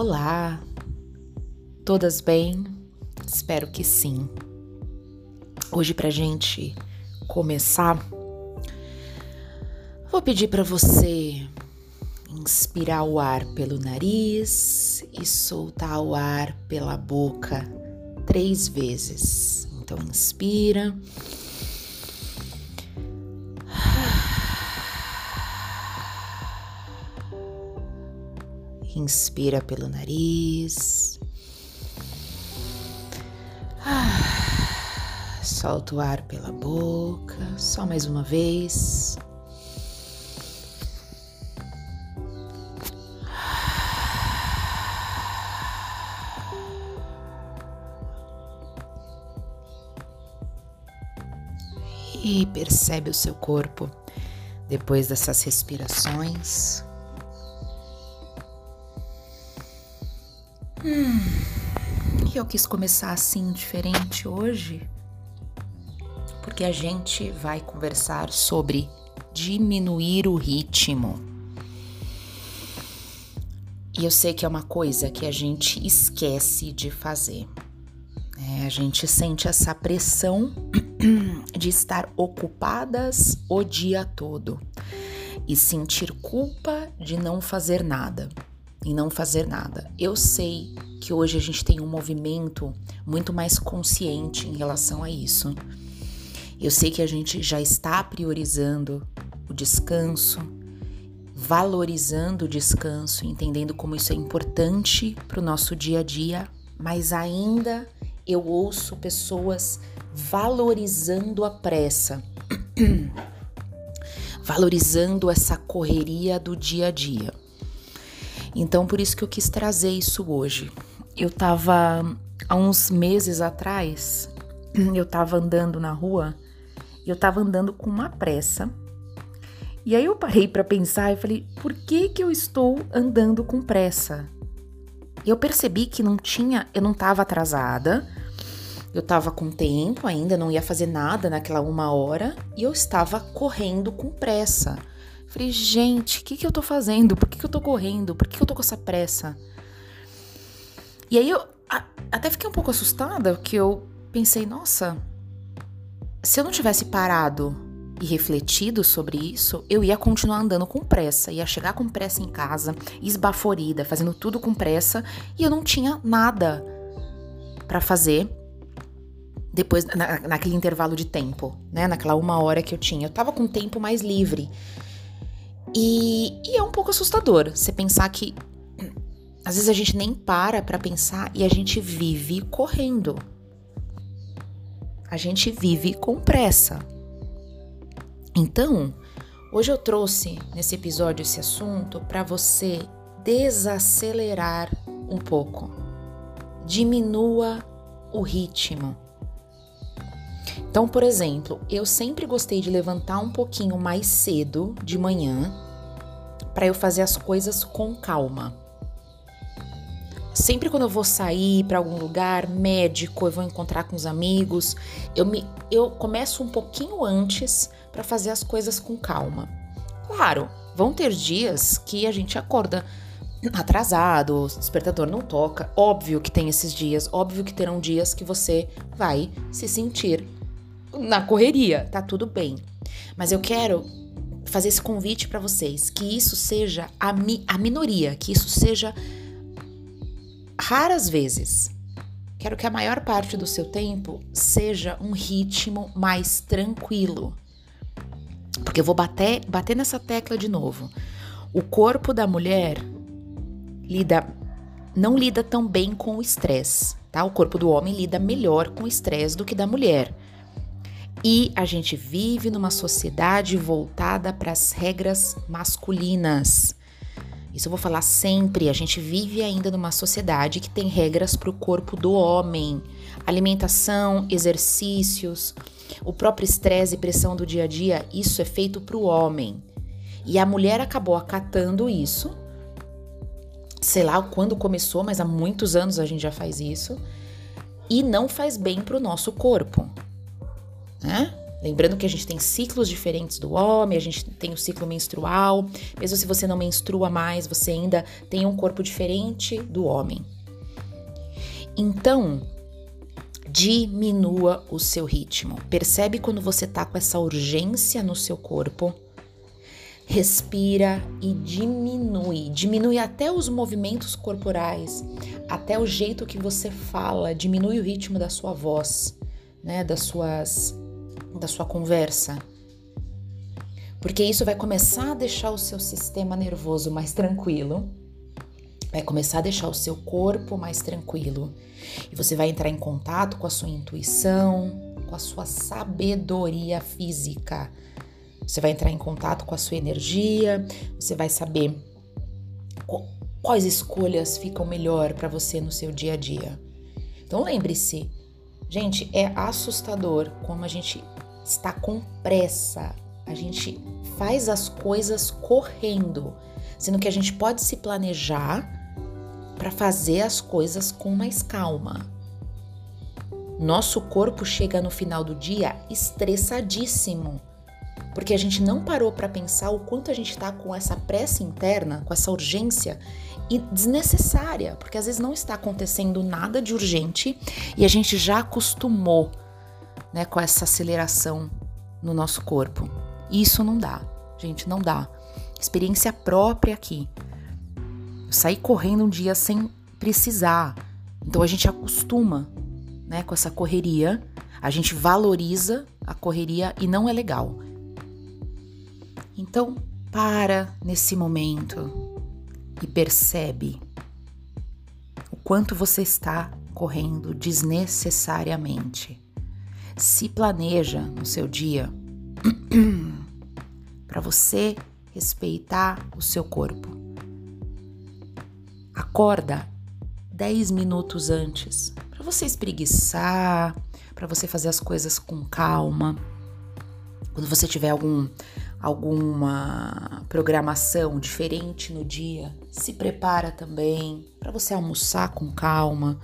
Olá, todas bem? Espero que sim. Hoje, pra gente começar, vou pedir para você inspirar o ar pelo nariz e soltar o ar pela boca três vezes. Então, inspira. Inspira pelo nariz. Solta o ar pela boca. Só mais uma vez. E percebe o seu corpo depois dessas respirações. Hum, eu quis começar assim diferente hoje, porque a gente vai conversar sobre diminuir o ritmo. E eu sei que é uma coisa que a gente esquece de fazer. É, a gente sente essa pressão de estar ocupadas o dia todo e sentir culpa de não fazer nada em não fazer nada. Eu sei que hoje a gente tem um movimento muito mais consciente em relação a isso. Eu sei que a gente já está priorizando o descanso, valorizando o descanso, entendendo como isso é importante para o nosso dia a dia, mas ainda eu ouço pessoas valorizando a pressa, valorizando essa correria do dia a dia. Então, por isso que eu quis trazer isso hoje. Eu tava há uns meses atrás, eu tava andando na rua eu tava andando com uma pressa. E aí eu parei para pensar e falei: "Por que que eu estou andando com pressa?" E eu percebi que não tinha, eu não tava atrasada. Eu tava com tempo ainda, não ia fazer nada naquela uma hora e eu estava correndo com pressa. Falei, gente, o que, que eu tô fazendo? Por que, que eu tô correndo? Por que, que eu tô com essa pressa? E aí eu a, até fiquei um pouco assustada, porque eu pensei, nossa, se eu não tivesse parado e refletido sobre isso, eu ia continuar andando com pressa, ia chegar com pressa em casa, esbaforida, fazendo tudo com pressa, e eu não tinha nada para fazer depois na, naquele intervalo de tempo, né? Naquela uma hora que eu tinha, eu tava com tempo mais livre. E, e é um pouco assustador você pensar que às vezes a gente nem para para pensar e a gente vive correndo. A gente vive com pressa. Então, hoje eu trouxe nesse episódio esse assunto para você desacelerar um pouco. Diminua o ritmo. Então, por exemplo, eu sempre gostei de levantar um pouquinho mais cedo de manhã para eu fazer as coisas com calma. Sempre quando eu vou sair para algum lugar, médico, eu vou encontrar com os amigos, eu me eu começo um pouquinho antes para fazer as coisas com calma. Claro, vão ter dias que a gente acorda atrasado, o despertador não toca. Óbvio que tem esses dias, óbvio que terão dias que você vai se sentir na correria, tá tudo bem. Mas eu quero fazer esse convite para vocês, que isso seja a, mi a minoria, que isso seja raras vezes. Quero que a maior parte do seu tempo seja um ritmo mais tranquilo. Porque eu vou bater, bater nessa tecla de novo. O corpo da mulher lida não lida tão bem com o estresse, tá? O corpo do homem lida melhor com o estresse do que da mulher. E a gente vive numa sociedade voltada para as regras masculinas. Isso eu vou falar sempre. A gente vive ainda numa sociedade que tem regras para o corpo do homem: alimentação, exercícios, o próprio estresse e pressão do dia a dia. Isso é feito para o homem. E a mulher acabou acatando isso. Sei lá quando começou, mas há muitos anos a gente já faz isso. E não faz bem para o nosso corpo né? Lembrando que a gente tem ciclos diferentes do homem, a gente tem o ciclo menstrual. Mesmo se você não menstrua mais, você ainda tem um corpo diferente do homem. Então, diminua o seu ritmo. Percebe quando você tá com essa urgência no seu corpo? Respira e diminui. Diminui até os movimentos corporais, até o jeito que você fala, diminui o ritmo da sua voz, né, das suas da sua conversa. Porque isso vai começar a deixar o seu sistema nervoso mais tranquilo, vai começar a deixar o seu corpo mais tranquilo. E você vai entrar em contato com a sua intuição, com a sua sabedoria física. Você vai entrar em contato com a sua energia, você vai saber quais escolhas ficam melhor para você no seu dia a dia. Então lembre-se, gente, é assustador como a gente está com pressa. A gente faz as coisas correndo, sendo que a gente pode se planejar para fazer as coisas com mais calma. Nosso corpo chega no final do dia estressadíssimo, porque a gente não parou para pensar o quanto a gente está com essa pressa interna, com essa urgência e desnecessária, porque às vezes não está acontecendo nada de urgente e a gente já acostumou né, com essa aceleração no nosso corpo. Isso não dá, gente, não dá. Experiência própria aqui. Eu saí correndo um dia sem precisar. Então a gente acostuma, né, com essa correria. A gente valoriza a correria e não é legal. Então, para nesse momento e percebe o quanto você está correndo desnecessariamente se planeja no seu dia para você respeitar o seu corpo. Acorda 10 minutos antes para você espreguiçar, para você fazer as coisas com calma. Quando você tiver algum alguma programação diferente no dia, se prepara também para você almoçar com calma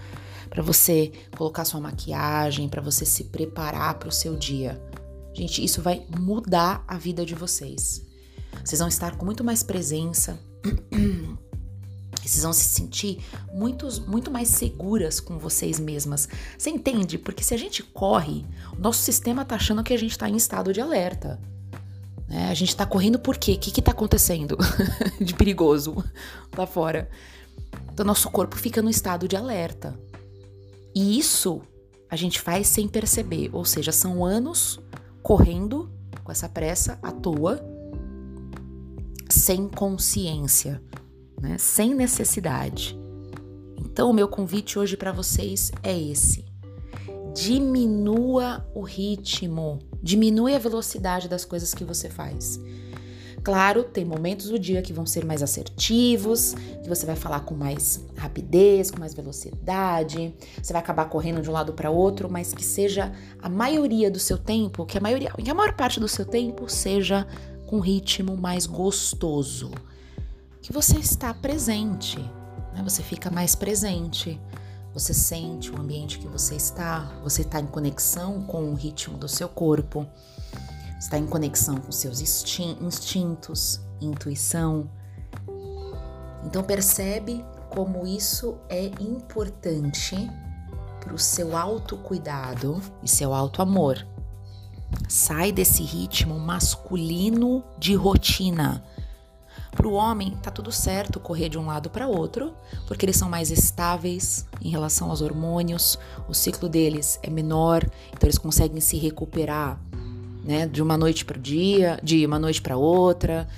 para você colocar sua maquiagem, para você se preparar para o seu dia. Gente, isso vai mudar a vida de vocês. Vocês vão estar com muito mais presença. Vocês vão se sentir muito, muito mais seguras com vocês mesmas. Você entende? Porque se a gente corre, o nosso sistema tá achando que a gente tá em estado de alerta. Né? A gente tá correndo por quê? O que, que tá acontecendo de perigoso lá fora? Então, nosso corpo fica no estado de alerta. E isso a gente faz sem perceber, ou seja, são anos correndo com essa pressa à toa, sem consciência, né? sem necessidade. Então, o meu convite hoje para vocês é esse: diminua o ritmo, diminua a velocidade das coisas que você faz. Claro, tem momentos do dia que vão ser mais assertivos, que você vai falar com mais rapidez, com mais velocidade, você vai acabar correndo de um lado para outro, mas que seja a maioria do seu tempo, que a maioria, que a maior parte do seu tempo seja com ritmo mais gostoso, que você está presente, né? Você fica mais presente. Você sente o ambiente que você está, você está em conexão com o ritmo do seu corpo está em conexão com seus instintos, intuição. Então percebe como isso é importante para o seu autocuidado e seu autoamor. Sai desse ritmo masculino de rotina. Para o homem, tá tudo certo correr de um lado para outro, porque eles são mais estáveis em relação aos hormônios, o ciclo deles é menor, então eles conseguem se recuperar né? De uma noite para o dia, de uma noite para outra,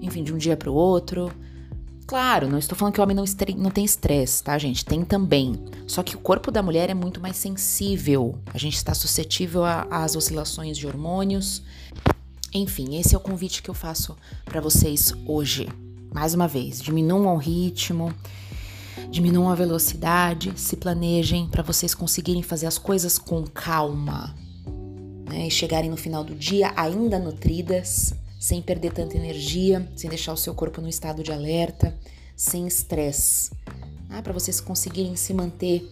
enfim, de um dia para o outro. Claro, não estou falando que o homem não, não tem estresse, tá, gente? Tem também. Só que o corpo da mulher é muito mais sensível. A gente está suscetível às oscilações de hormônios. Enfim, esse é o convite que eu faço para vocês hoje. Mais uma vez, diminuam o ritmo, diminuam a velocidade, se planejem para vocês conseguirem fazer as coisas com calma, né, e chegarem no final do dia ainda nutridas, sem perder tanta energia, sem deixar o seu corpo no estado de alerta, sem estresse, né, para vocês conseguirem se manter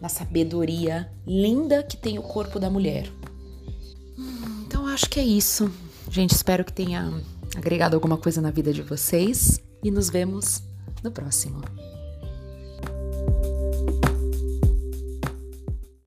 na sabedoria linda que tem o corpo da mulher. Hum, então acho que é isso. Gente, espero que tenha agregado alguma coisa na vida de vocês e nos vemos no próximo.